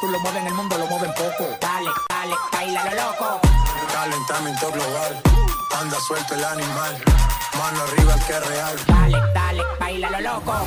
tú lo mueves en el mundo, lo mueven poco. Dale, dale, baila lo loco. Calentamiento global, anda suelto el animal, mano arriba el que real. Dale, dale, baila lo loco.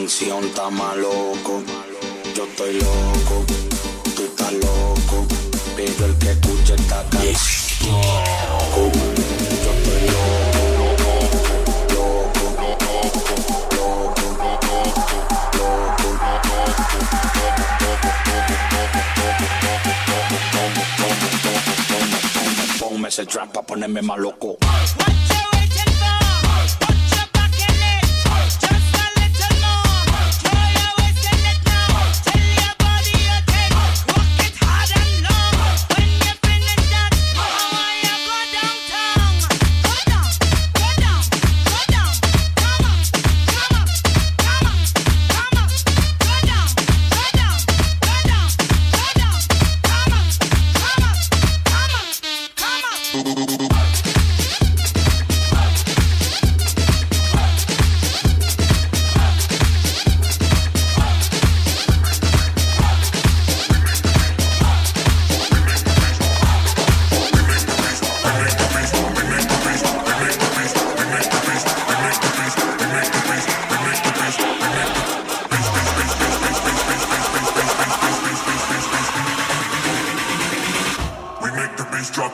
Canción está más loco. Yo estoy loco, tú estás loco. Pero el que escuche esta canción, yo estoy loco, Ponme ese trap pa' ponerme más loco.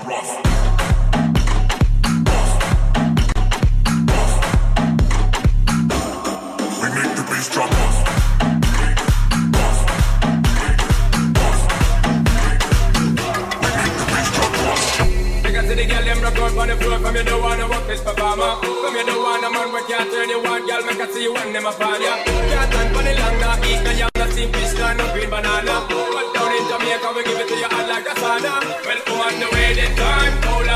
rough. can't turn you on, girl, make I see you when them a fall, yeah. Can't stand for the long, nah, eat no yam, nah, steam fish, nah, no green banana. But down in Jamaica, we give it to you hot like a sauna. Well, on the way, the time, cold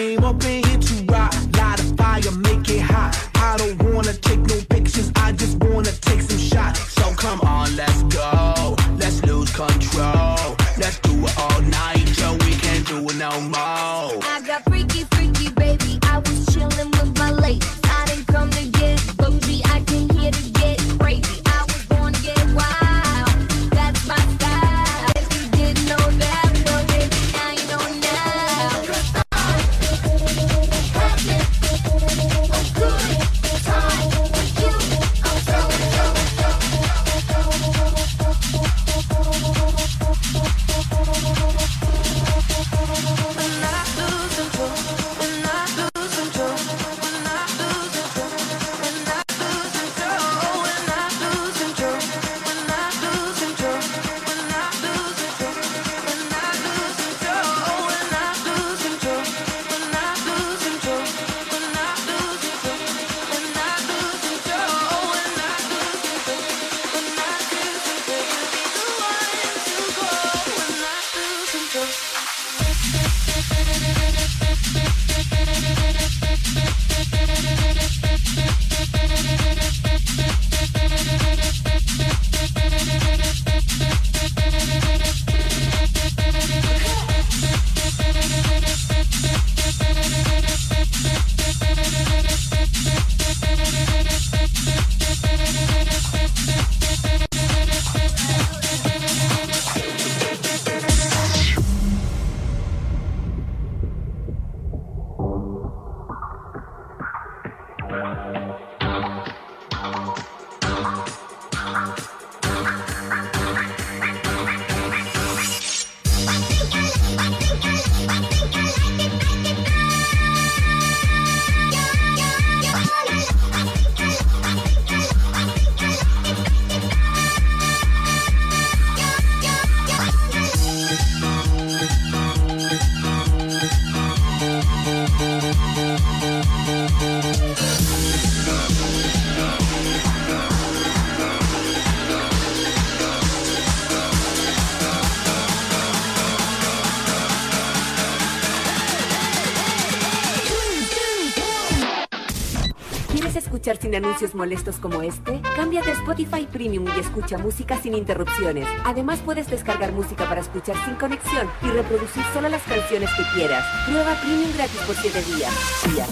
came up in escuchar sin anuncios molestos como este? Cámbiate a Spotify Premium y escucha música sin interrupciones. Además puedes descargar música para escuchar sin conexión y reproducir solo las canciones que quieras. Prueba Premium gratis por 7 días. Día.